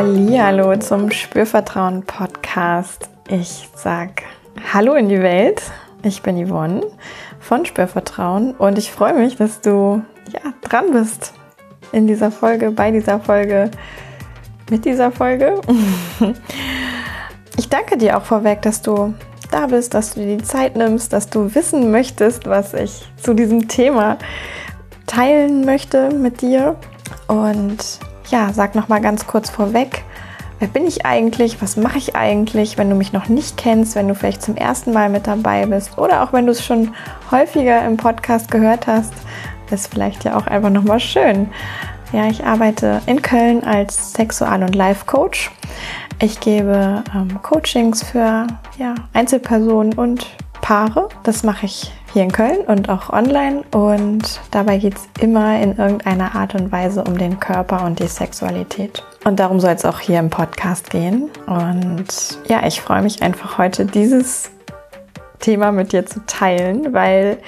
Hallo zum Spürvertrauen Podcast. Ich sag Hallo in die Welt. Ich bin Yvonne von Spürvertrauen und ich freue mich, dass du ja dran bist in dieser Folge, bei dieser Folge, mit dieser Folge. Ich danke dir auch vorweg, dass du da bist, dass du dir die Zeit nimmst, dass du wissen möchtest, was ich zu diesem Thema teilen möchte mit dir. Und ja, sag noch mal ganz kurz vorweg, wer bin ich eigentlich? Was mache ich eigentlich, wenn du mich noch nicht kennst, wenn du vielleicht zum ersten Mal mit dabei bist oder auch wenn du es schon häufiger im Podcast gehört hast, ist vielleicht ja auch einfach noch mal schön. Ja, ich arbeite in Köln als Sexual- und Life-Coach. Ich gebe ähm, Coachings für ja, Einzelpersonen und Paare. Das mache ich hier in Köln und auch online. Und dabei geht es immer in irgendeiner Art und Weise um den Körper und die Sexualität. Und darum soll es auch hier im Podcast gehen. Und ja, ich freue mich einfach heute dieses Thema mit dir zu teilen, weil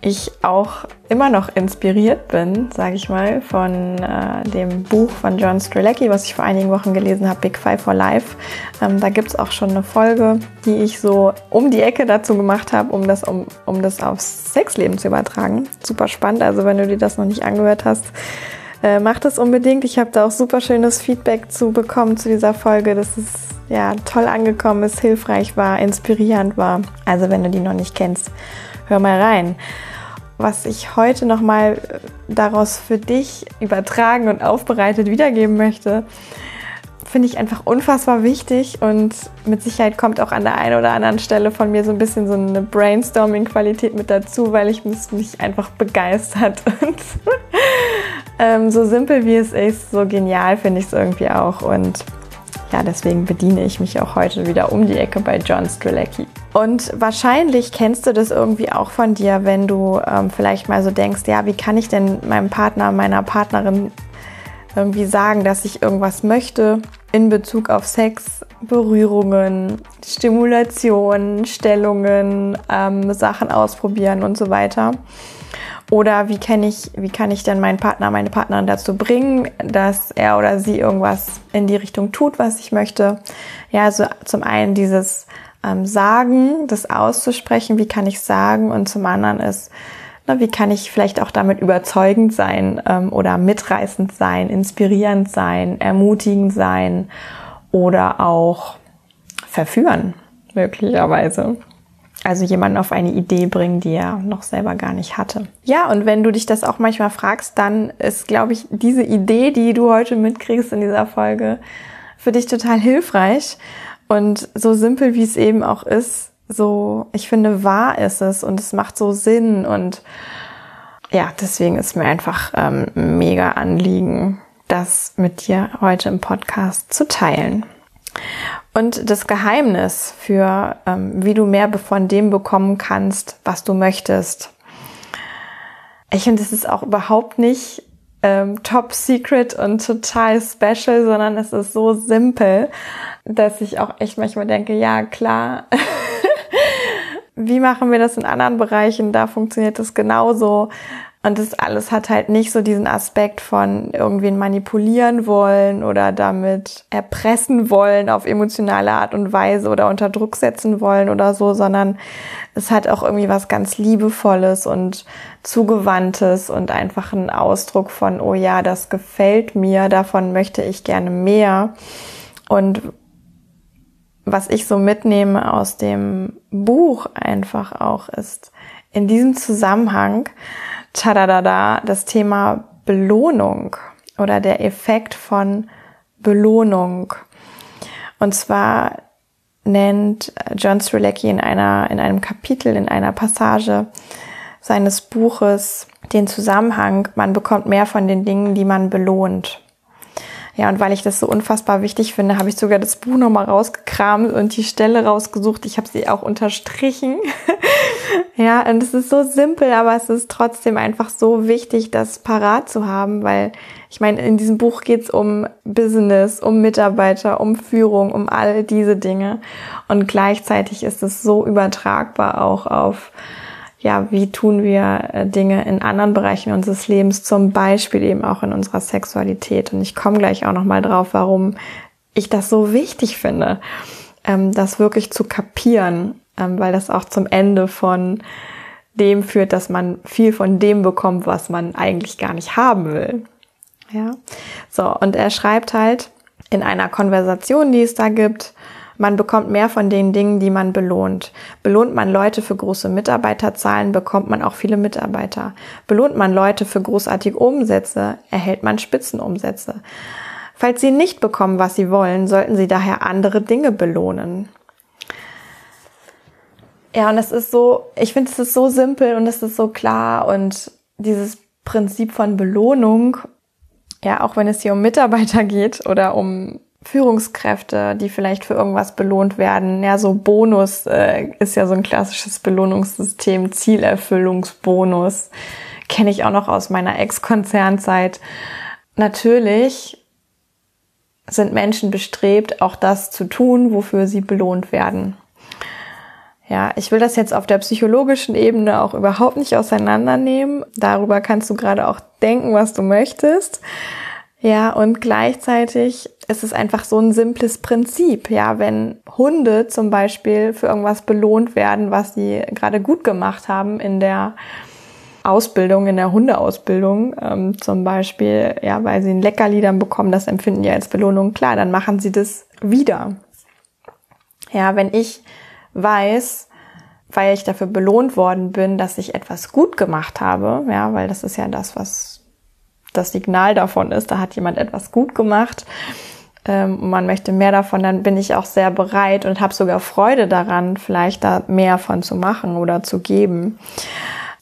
ich auch immer noch inspiriert bin, sage ich mal, von äh, dem Buch von John Strelecki, was ich vor einigen Wochen gelesen habe, Big Five for Life. Ähm, da gibt es auch schon eine Folge, die ich so um die Ecke dazu gemacht habe, um das, um, um das aufs Sexleben zu übertragen. Super spannend, also wenn du dir das noch nicht angehört hast, äh, mach das unbedingt. Ich habe da auch super schönes Feedback zu bekommen zu dieser Folge, dass es ja toll angekommen ist, hilfreich war, inspirierend war. Also wenn du die noch nicht kennst, hör mal rein was ich heute nochmal äh, daraus für dich übertragen und aufbereitet wiedergeben möchte, finde ich einfach unfassbar wichtig und mit Sicherheit kommt auch an der einen oder anderen Stelle von mir so ein bisschen so eine Brainstorming-Qualität mit dazu, weil ich mich einfach begeistert und ähm, so simpel wie es ist, so genial finde ich es irgendwie auch und ja, deswegen bediene ich mich auch heute wieder um die Ecke bei John Strelecki. Und wahrscheinlich kennst du das irgendwie auch von dir, wenn du ähm, vielleicht mal so denkst, ja, wie kann ich denn meinem Partner, meiner Partnerin irgendwie sagen, dass ich irgendwas möchte in Bezug auf Sex, Berührungen, Stimulation, Stellungen, ähm, Sachen ausprobieren und so weiter. Oder wie kann ich, wie kann ich denn meinen Partner, meine Partnerin dazu bringen, dass er oder sie irgendwas in die Richtung tut, was ich möchte? Ja, also zum einen dieses ähm, Sagen, das auszusprechen, wie kann ich sagen? Und zum anderen ist, na, wie kann ich vielleicht auch damit überzeugend sein ähm, oder mitreißend sein, inspirierend sein, ermutigend sein oder auch verführen, möglicherweise. Also jemanden auf eine Idee bringen, die er noch selber gar nicht hatte. Ja, und wenn du dich das auch manchmal fragst, dann ist, glaube ich, diese Idee, die du heute mitkriegst in dieser Folge, für dich total hilfreich. Und so simpel wie es eben auch ist, so, ich finde, wahr ist es und es macht so Sinn und ja, deswegen ist mir einfach ähm, mega Anliegen, das mit dir heute im Podcast zu teilen. Und das Geheimnis für, ähm, wie du mehr von dem bekommen kannst, was du möchtest. Ich finde, es ist auch überhaupt nicht ähm, top secret und total special, sondern es ist so simpel, dass ich auch echt manchmal denke, ja klar, wie machen wir das in anderen Bereichen? Da funktioniert das genauso. Und das alles hat halt nicht so diesen Aspekt von irgendwen manipulieren wollen oder damit erpressen wollen auf emotionale Art und Weise oder unter Druck setzen wollen oder so, sondern es hat auch irgendwie was ganz Liebevolles und Zugewandtes und einfach ein Ausdruck von, oh ja, das gefällt mir, davon möchte ich gerne mehr. Und was ich so mitnehme aus dem Buch einfach auch ist, in diesem Zusammenhang, tadadada, das Thema Belohnung oder der Effekt von Belohnung. Und zwar nennt John Strelecki in einer, in einem Kapitel, in einer Passage seines Buches den Zusammenhang, man bekommt mehr von den Dingen, die man belohnt. Ja, und weil ich das so unfassbar wichtig finde, habe ich sogar das Buch nochmal rausgekramt und die Stelle rausgesucht. Ich habe sie auch unterstrichen. ja, und es ist so simpel, aber es ist trotzdem einfach so wichtig, das parat zu haben, weil ich meine, in diesem Buch geht es um Business, um Mitarbeiter, um Führung, um all diese Dinge. Und gleichzeitig ist es so übertragbar auch auf ja, wie tun wir äh, Dinge in anderen Bereichen unseres Lebens, zum Beispiel eben auch in unserer Sexualität. Und ich komme gleich auch nochmal drauf, warum ich das so wichtig finde, ähm, das wirklich zu kapieren, ähm, weil das auch zum Ende von dem führt, dass man viel von dem bekommt, was man eigentlich gar nicht haben will. Ja. So, und er schreibt halt in einer Konversation, die es da gibt, man bekommt mehr von den Dingen, die man belohnt. Belohnt man Leute für große Mitarbeiterzahlen, bekommt man auch viele Mitarbeiter. Belohnt man Leute für großartige Umsätze, erhält man Spitzenumsätze. Falls sie nicht bekommen, was sie wollen, sollten sie daher andere Dinge belohnen. Ja, und es ist so, ich finde, es ist so simpel und es ist so klar und dieses Prinzip von Belohnung, ja, auch wenn es hier um Mitarbeiter geht oder um Führungskräfte, die vielleicht für irgendwas belohnt werden. Ja, so Bonus äh, ist ja so ein klassisches Belohnungssystem, Zielerfüllungsbonus. Kenne ich auch noch aus meiner Ex-Konzernzeit. Natürlich sind Menschen bestrebt, auch das zu tun, wofür sie belohnt werden. Ja, ich will das jetzt auf der psychologischen Ebene auch überhaupt nicht auseinandernehmen. Darüber kannst du gerade auch denken, was du möchtest. Ja, und gleichzeitig ist es einfach so ein simples Prinzip. Ja, wenn Hunde zum Beispiel für irgendwas belohnt werden, was sie gerade gut gemacht haben in der Ausbildung, in der Hundeausbildung ähm, zum Beispiel, ja, weil sie ein Leckerli dann bekommen, das empfinden die als Belohnung, klar, dann machen sie das wieder. Ja, wenn ich weiß, weil ich dafür belohnt worden bin, dass ich etwas gut gemacht habe, ja, weil das ist ja das, was das Signal davon ist, da hat jemand etwas gut gemacht ähm, und man möchte mehr davon, dann bin ich auch sehr bereit und habe sogar Freude daran, vielleicht da mehr von zu machen oder zu geben.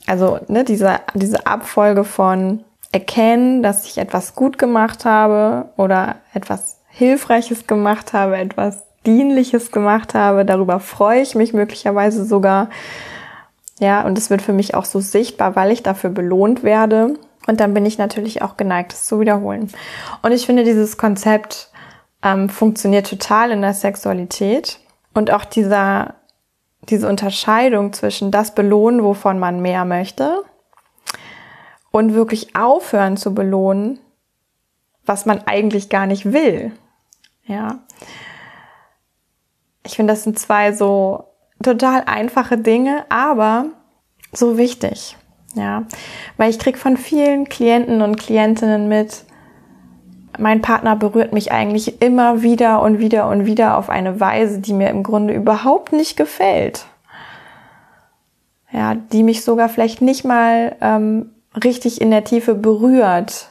Also ne, diese, diese Abfolge von erkennen, dass ich etwas gut gemacht habe oder etwas Hilfreiches gemacht habe, etwas Dienliches gemacht habe, darüber freue ich mich möglicherweise sogar. Ja, und es wird für mich auch so sichtbar, weil ich dafür belohnt werde. Und dann bin ich natürlich auch geneigt, es zu wiederholen. Und ich finde, dieses Konzept ähm, funktioniert total in der Sexualität. Und auch dieser, diese Unterscheidung zwischen das belohnen, wovon man mehr möchte, und wirklich aufhören zu belohnen, was man eigentlich gar nicht will. Ja. Ich finde, das sind zwei so total einfache Dinge, aber so wichtig. Ja, weil ich krieg von vielen Klienten und Klientinnen mit, mein Partner berührt mich eigentlich immer wieder und wieder und wieder auf eine Weise, die mir im Grunde überhaupt nicht gefällt. Ja, die mich sogar vielleicht nicht mal ähm, richtig in der Tiefe berührt,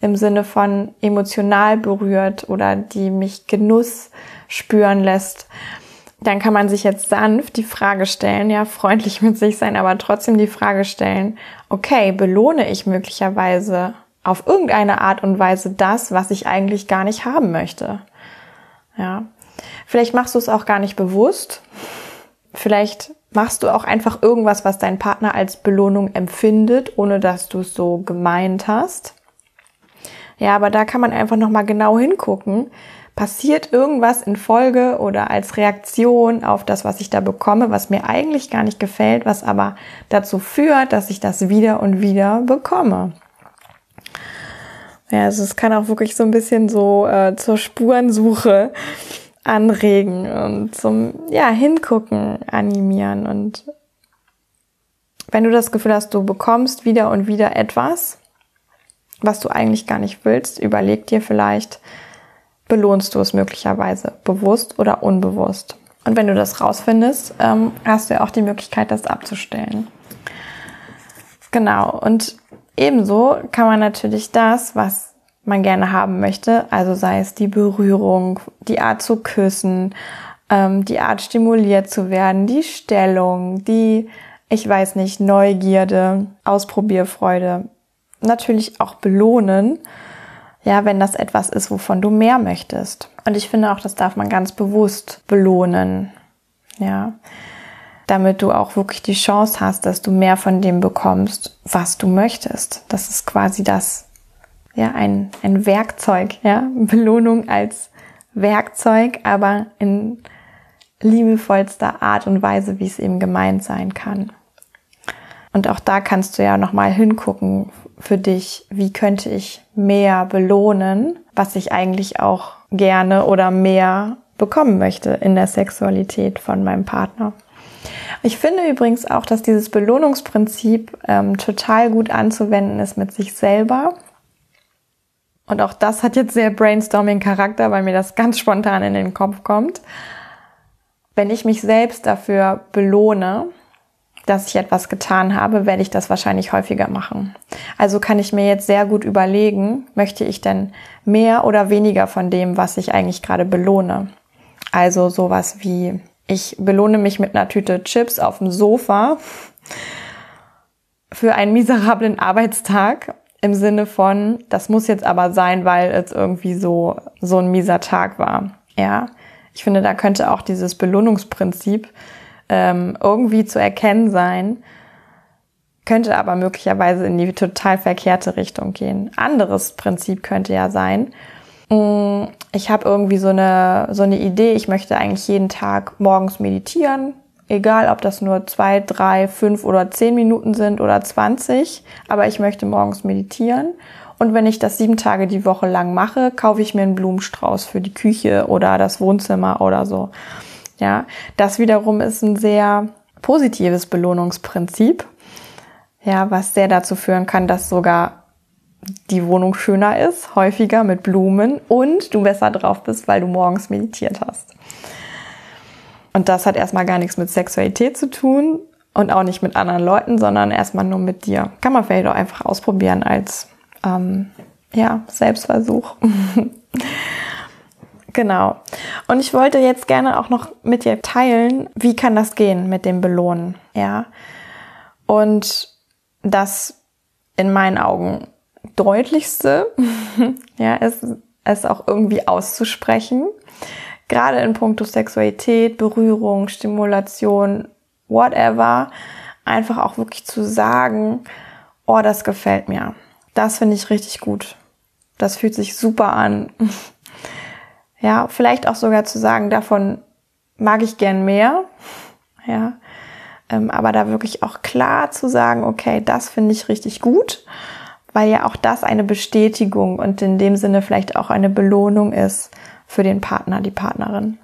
im Sinne von emotional berührt oder die mich Genuss spüren lässt dann kann man sich jetzt sanft die Frage stellen, ja, freundlich mit sich sein, aber trotzdem die Frage stellen, okay, belohne ich möglicherweise auf irgendeine Art und Weise das, was ich eigentlich gar nicht haben möchte? Ja. Vielleicht machst du es auch gar nicht bewusst. Vielleicht machst du auch einfach irgendwas, was dein Partner als Belohnung empfindet, ohne dass du es so gemeint hast. Ja, aber da kann man einfach nochmal genau hingucken passiert irgendwas in Folge oder als Reaktion auf das, was ich da bekomme, was mir eigentlich gar nicht gefällt, was aber dazu führt, dass ich das wieder und wieder bekomme. Ja, also es kann auch wirklich so ein bisschen so äh, zur Spurensuche anregen und zum ja hingucken animieren und wenn du das Gefühl hast, du bekommst wieder und wieder etwas, was du eigentlich gar nicht willst, überleg dir vielleicht, belohnst du es möglicherweise, bewusst oder unbewusst. Und wenn du das rausfindest, ähm, hast du ja auch die Möglichkeit, das abzustellen. Genau. Und ebenso kann man natürlich das, was man gerne haben möchte, also sei es die Berührung, die Art zu küssen, ähm, die Art stimuliert zu werden, die Stellung, die, ich weiß nicht, Neugierde, Ausprobierfreude, natürlich auch belohnen ja, wenn das etwas ist, wovon du mehr möchtest. Und ich finde auch, das darf man ganz bewusst belohnen. Ja. Damit du auch wirklich die Chance hast, dass du mehr von dem bekommst, was du möchtest. Das ist quasi das, ja, ein, ein Werkzeug, ja. Belohnung als Werkzeug, aber in liebevollster Art und Weise, wie es eben gemeint sein kann. Und auch da kannst du ja nochmal hingucken für dich, wie könnte ich mehr belohnen, was ich eigentlich auch gerne oder mehr bekommen möchte in der Sexualität von meinem Partner. Ich finde übrigens auch, dass dieses Belohnungsprinzip ähm, total gut anzuwenden ist mit sich selber. Und auch das hat jetzt sehr Brainstorming-Charakter, weil mir das ganz spontan in den Kopf kommt. Wenn ich mich selbst dafür belohne, dass ich etwas getan habe, werde ich das wahrscheinlich häufiger machen. Also kann ich mir jetzt sehr gut überlegen, möchte ich denn mehr oder weniger von dem, was ich eigentlich gerade belohne? Also sowas wie, ich belohne mich mit einer Tüte Chips auf dem Sofa für einen miserablen Arbeitstag im Sinne von, das muss jetzt aber sein, weil es irgendwie so, so ein mieser Tag war. Ja. Ich finde, da könnte auch dieses Belohnungsprinzip ähm, irgendwie zu erkennen sein, könnte aber möglicherweise in die total verkehrte Richtung gehen. Anderes Prinzip könnte ja sein, mm, ich habe irgendwie so eine, so eine Idee, ich möchte eigentlich jeden Tag morgens meditieren, egal ob das nur zwei, drei, fünf oder zehn Minuten sind oder zwanzig, aber ich möchte morgens meditieren. Und wenn ich das sieben Tage die Woche lang mache, kaufe ich mir einen Blumenstrauß für die Küche oder das Wohnzimmer oder so. Ja, das wiederum ist ein sehr positives Belohnungsprinzip. Ja, was sehr dazu führen kann, dass sogar die Wohnung schöner ist, häufiger mit Blumen und du besser drauf bist, weil du morgens meditiert hast. Und das hat erstmal gar nichts mit Sexualität zu tun und auch nicht mit anderen Leuten, sondern erstmal nur mit dir. Kann man vielleicht auch einfach ausprobieren als ähm, ja, Selbstversuch. Genau. Und ich wollte jetzt gerne auch noch mit dir teilen, wie kann das gehen mit dem Belohnen, ja? Und das in meinen Augen deutlichste, ja, ist es auch irgendwie auszusprechen. Gerade in puncto Sexualität, Berührung, Stimulation, whatever, einfach auch wirklich zu sagen, oh, das gefällt mir. Das finde ich richtig gut. Das fühlt sich super an. Ja, vielleicht auch sogar zu sagen, davon mag ich gern mehr. Ja, ähm, aber da wirklich auch klar zu sagen, okay, das finde ich richtig gut, weil ja auch das eine Bestätigung und in dem Sinne vielleicht auch eine Belohnung ist für den Partner, die Partnerin.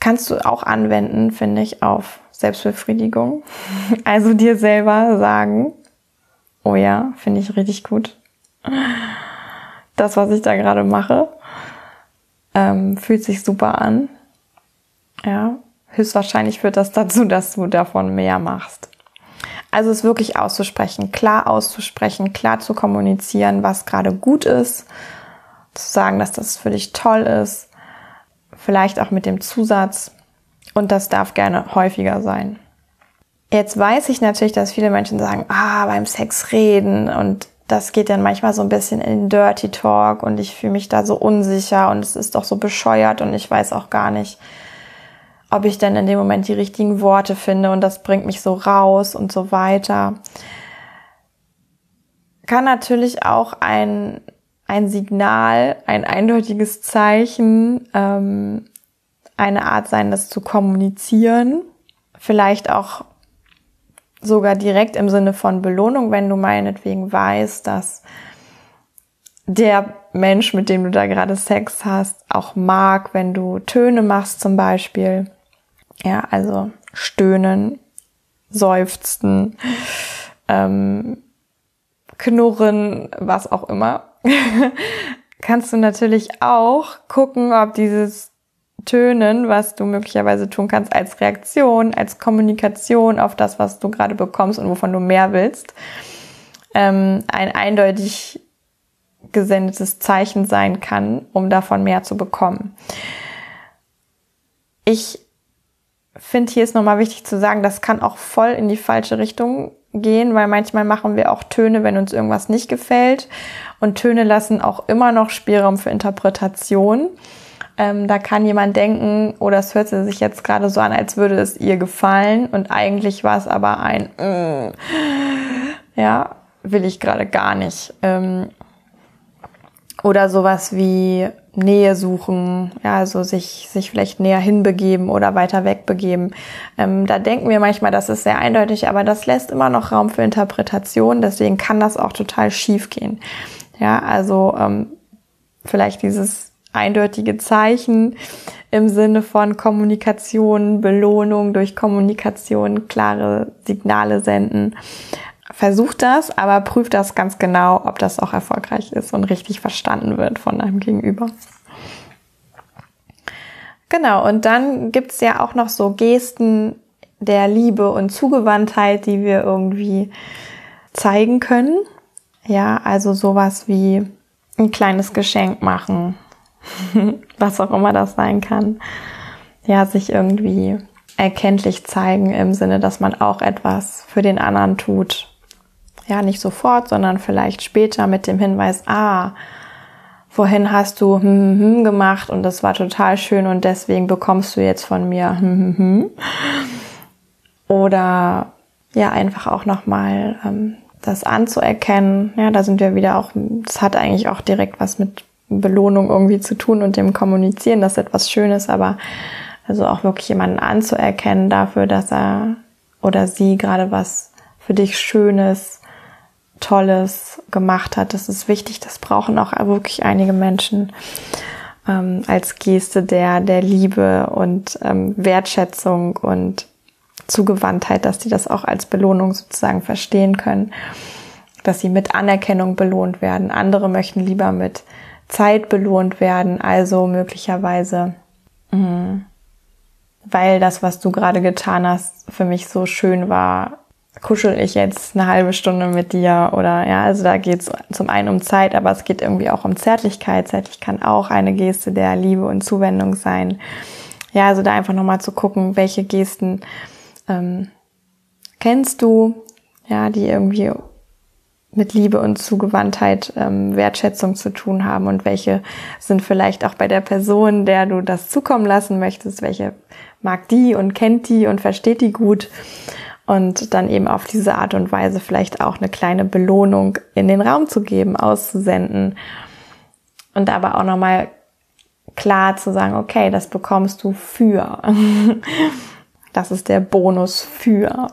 Kannst du auch anwenden, finde ich, auf Selbstbefriedigung. Also dir selber sagen, oh ja, finde ich richtig gut. Das, was ich da gerade mache, ähm, fühlt sich super an. Ja, höchstwahrscheinlich führt das dazu, dass du davon mehr machst. Also es wirklich auszusprechen, klar auszusprechen, klar zu kommunizieren, was gerade gut ist, zu sagen, dass das für dich toll ist, vielleicht auch mit dem Zusatz und das darf gerne häufiger sein. Jetzt weiß ich natürlich, dass viele Menschen sagen, ah, beim Sex reden und das geht dann manchmal so ein bisschen in Dirty Talk und ich fühle mich da so unsicher und es ist doch so bescheuert und ich weiß auch gar nicht, ob ich denn in dem Moment die richtigen Worte finde und das bringt mich so raus und so weiter. Kann natürlich auch ein, ein Signal, ein eindeutiges Zeichen, ähm, eine Art sein, das zu kommunizieren. Vielleicht auch sogar direkt im Sinne von Belohnung, wenn du meinetwegen weißt, dass der Mensch, mit dem du da gerade Sex hast, auch mag, wenn du Töne machst zum Beispiel. Ja, also stöhnen, seufzen, ähm, knurren, was auch immer. Kannst du natürlich auch gucken, ob dieses Tönen, was du möglicherweise tun kannst als Reaktion, als Kommunikation auf das, was du gerade bekommst und wovon du mehr willst, ähm, ein eindeutig gesendetes Zeichen sein kann, um davon mehr zu bekommen. Ich finde, hier ist nochmal wichtig zu sagen, das kann auch voll in die falsche Richtung gehen, weil manchmal machen wir auch Töne, wenn uns irgendwas nicht gefällt. Und Töne lassen auch immer noch Spielraum für Interpretation. Ähm, da kann jemand denken, oder oh, es hört sich jetzt gerade so an, als würde es ihr gefallen und eigentlich war es aber ein, mm, ja, will ich gerade gar nicht. Ähm, oder sowas wie, Nähe suchen, ja, also sich, sich vielleicht näher hinbegeben oder weiter wegbegeben. Ähm, da denken wir manchmal, das ist sehr eindeutig, aber das lässt immer noch Raum für Interpretation, deswegen kann das auch total schief gehen. Ja, also ähm, vielleicht dieses eindeutige Zeichen im Sinne von Kommunikation, Belohnung durch Kommunikation, klare Signale senden. Versucht das, aber prüft das ganz genau, ob das auch erfolgreich ist und richtig verstanden wird von deinem Gegenüber. Genau, und dann gibt's ja auch noch so Gesten der Liebe und Zugewandtheit, die wir irgendwie zeigen können. Ja, also sowas wie ein kleines Geschenk machen, was auch immer das sein kann. Ja, sich irgendwie erkenntlich zeigen im Sinne, dass man auch etwas für den anderen tut. Ja, nicht sofort, sondern vielleicht später mit dem Hinweis, ah, vorhin hast du hm, hm, hm gemacht und das war total schön und deswegen bekommst du jetzt von mir hm, hm, hm. Oder ja, einfach auch nochmal ähm, das anzuerkennen. Ja, da sind wir wieder auch, das hat eigentlich auch direkt was mit Belohnung irgendwie zu tun und dem Kommunizieren, das ist etwas Schönes, aber also auch wirklich jemanden anzuerkennen dafür, dass er oder sie gerade was für dich Schönes, Tolles gemacht hat. Das ist wichtig, das brauchen auch wirklich einige Menschen ähm, als Geste der, der Liebe und ähm, Wertschätzung und Zugewandtheit, dass die das auch als Belohnung sozusagen verstehen können, dass sie mit Anerkennung belohnt werden. Andere möchten lieber mit Zeit belohnt werden, also möglicherweise, mh, weil das, was du gerade getan hast, für mich so schön war, kuschel ich jetzt eine halbe Stunde mit dir oder ja, also da geht es zum einen um Zeit, aber es geht irgendwie auch um Zärtlichkeit. Zärtlich kann auch eine Geste der Liebe und Zuwendung sein. Ja, also da einfach nochmal zu gucken, welche Gesten ähm, kennst du, ja, die irgendwie mit Liebe und Zugewandtheit, ähm, Wertschätzung zu tun haben und welche sind vielleicht auch bei der Person, der du das zukommen lassen möchtest, welche mag die und kennt die und versteht die gut und dann eben auf diese Art und Weise vielleicht auch eine kleine Belohnung in den Raum zu geben, auszusenden und aber auch nochmal klar zu sagen, okay, das bekommst du für. Das ist der Bonus für.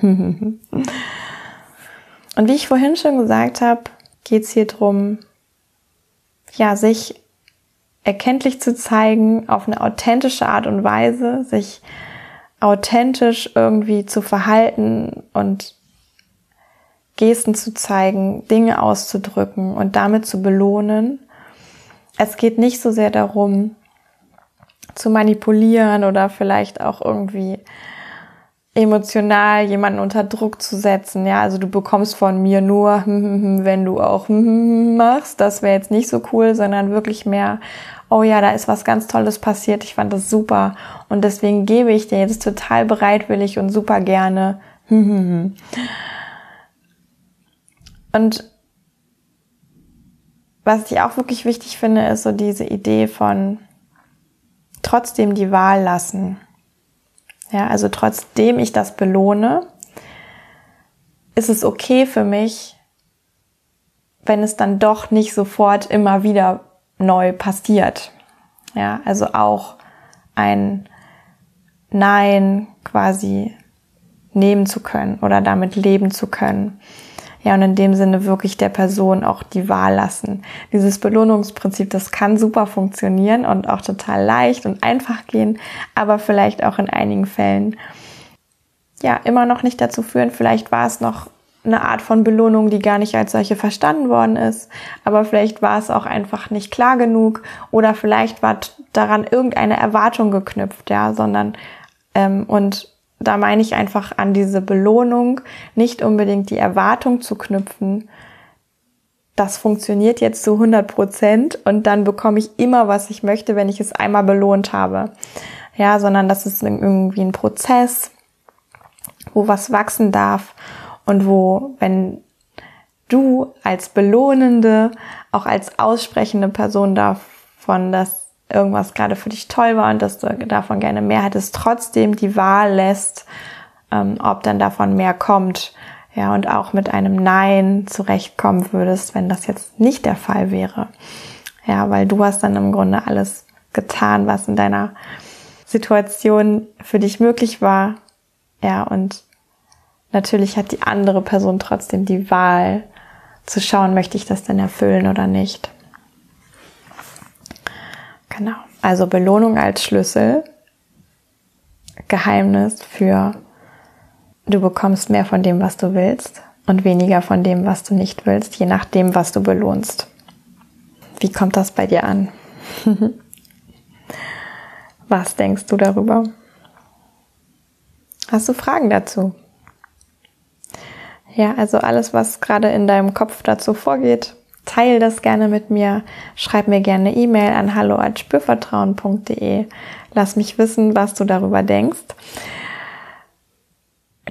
Und wie ich vorhin schon gesagt habe, geht es hier drum, ja, sich erkenntlich zu zeigen auf eine authentische Art und Weise, sich authentisch irgendwie zu verhalten und Gesten zu zeigen, Dinge auszudrücken und damit zu belohnen. Es geht nicht so sehr darum, zu manipulieren oder vielleicht auch irgendwie emotional jemanden unter Druck zu setzen. Ja, also du bekommst von mir nur, wenn du auch machst. Das wäre jetzt nicht so cool, sondern wirklich mehr, oh ja, da ist was ganz Tolles passiert. Ich fand das super. Und deswegen gebe ich dir jetzt total bereitwillig und super gerne. Und was ich auch wirklich wichtig finde, ist so diese Idee von, trotzdem die Wahl lassen. Ja, also trotzdem ich das belohne, ist es okay für mich, wenn es dann doch nicht sofort immer wieder neu passiert. Ja, also auch ein Nein quasi nehmen zu können oder damit leben zu können. Ja, und in dem Sinne wirklich der Person auch die Wahl lassen. Dieses Belohnungsprinzip, das kann super funktionieren und auch total leicht und einfach gehen, aber vielleicht auch in einigen Fällen ja immer noch nicht dazu führen. Vielleicht war es noch eine Art von Belohnung, die gar nicht als solche verstanden worden ist, aber vielleicht war es auch einfach nicht klar genug oder vielleicht war daran irgendeine Erwartung geknüpft, ja, sondern ähm, und da meine ich einfach an diese Belohnung, nicht unbedingt die Erwartung zu knüpfen, das funktioniert jetzt zu 100 Prozent und dann bekomme ich immer, was ich möchte, wenn ich es einmal belohnt habe. Ja, sondern das ist irgendwie ein Prozess, wo was wachsen darf und wo, wenn du als belohnende, auch als aussprechende Person davon das irgendwas gerade für dich toll war und dass du davon gerne mehr hättest, trotzdem die Wahl lässt, ähm, ob dann davon mehr kommt. Ja, und auch mit einem Nein zurechtkommen würdest, wenn das jetzt nicht der Fall wäre. Ja, weil du hast dann im Grunde alles getan, was in deiner Situation für dich möglich war. Ja, und natürlich hat die andere Person trotzdem die Wahl zu schauen, möchte ich das denn erfüllen oder nicht. Genau. Also Belohnung als Schlüssel. Geheimnis für du bekommst mehr von dem, was du willst und weniger von dem, was du nicht willst, je nachdem, was du belohnst. Wie kommt das bei dir an? was denkst du darüber? Hast du Fragen dazu? Ja, also alles, was gerade in deinem Kopf dazu vorgeht, teile das gerne mit mir. Schreib mir gerne E-Mail an hallo@spürvertrauen.de. Lass mich wissen, was du darüber denkst.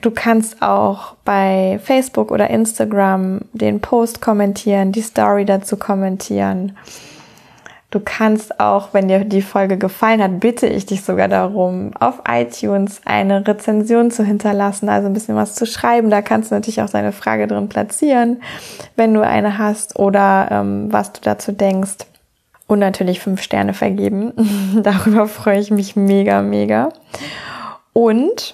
Du kannst auch bei Facebook oder Instagram den Post kommentieren, die Story dazu kommentieren. Du kannst auch, wenn dir die Folge gefallen hat, bitte ich dich sogar darum, auf iTunes eine Rezension zu hinterlassen, also ein bisschen was zu schreiben. Da kannst du natürlich auch deine Frage drin platzieren, wenn du eine hast oder ähm, was du dazu denkst. Und natürlich fünf Sterne vergeben. Darüber freue ich mich mega, mega. Und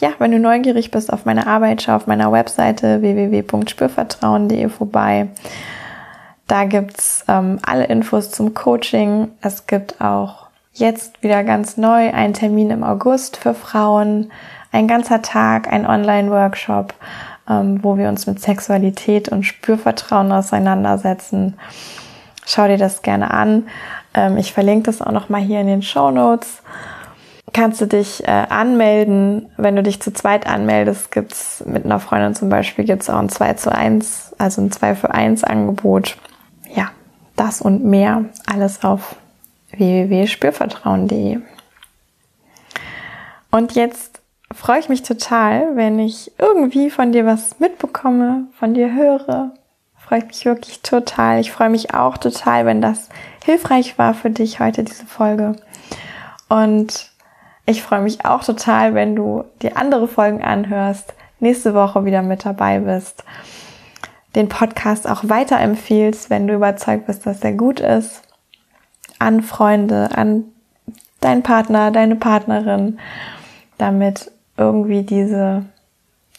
ja, wenn du neugierig bist auf meine Arbeit, schau auf meiner Webseite www.spürvertrauen.de vorbei. Da gibt's ähm, alle Infos zum Coaching. Es gibt auch jetzt wieder ganz neu einen Termin im August für Frauen, ein ganzer Tag, ein Online-Workshop, ähm, wo wir uns mit Sexualität und Spürvertrauen auseinandersetzen. Schau dir das gerne an. Ähm, ich verlinke das auch noch mal hier in den Show Notes. Kannst du dich äh, anmelden. Wenn du dich zu zweit anmeldest, gibt's mit einer Freundin zum Beispiel gibt's auch ein 2 zu 1, also ein 2 für 1 Angebot das und mehr alles auf www.spürvertrauen.de. Und jetzt freue ich mich total, wenn ich irgendwie von dir was mitbekomme, von dir höre. Freue ich mich wirklich total. Ich freue mich auch total, wenn das hilfreich war für dich heute, diese Folge. Und ich freue mich auch total, wenn du dir andere Folgen anhörst, nächste Woche wieder mit dabei bist den Podcast auch weiterempfiehlst, wenn du überzeugt bist, dass er gut ist, an Freunde, an deinen Partner, deine Partnerin, damit irgendwie diese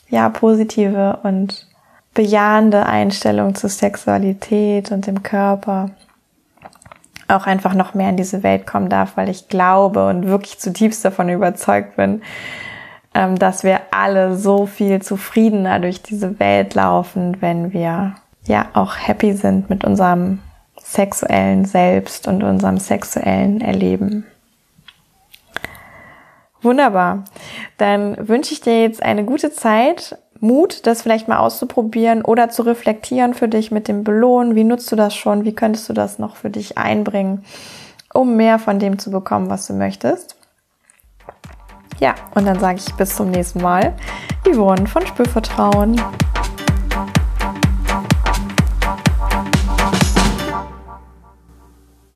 ja positive und bejahende Einstellung zur Sexualität und dem Körper auch einfach noch mehr in diese Welt kommen darf, weil ich glaube und wirklich zutiefst davon überzeugt bin, dass wir alle so viel zufriedener durch diese Welt laufen, wenn wir ja auch happy sind mit unserem sexuellen Selbst und unserem sexuellen Erleben. Wunderbar. Dann wünsche ich dir jetzt eine gute Zeit, Mut, das vielleicht mal auszuprobieren oder zu reflektieren für dich mit dem Belohnen. Wie nutzt du das schon? Wie könntest du das noch für dich einbringen, um mehr von dem zu bekommen, was du möchtest? Ja, und dann sage ich bis zum nächsten Mal. Yvonne von Spürvertrauen.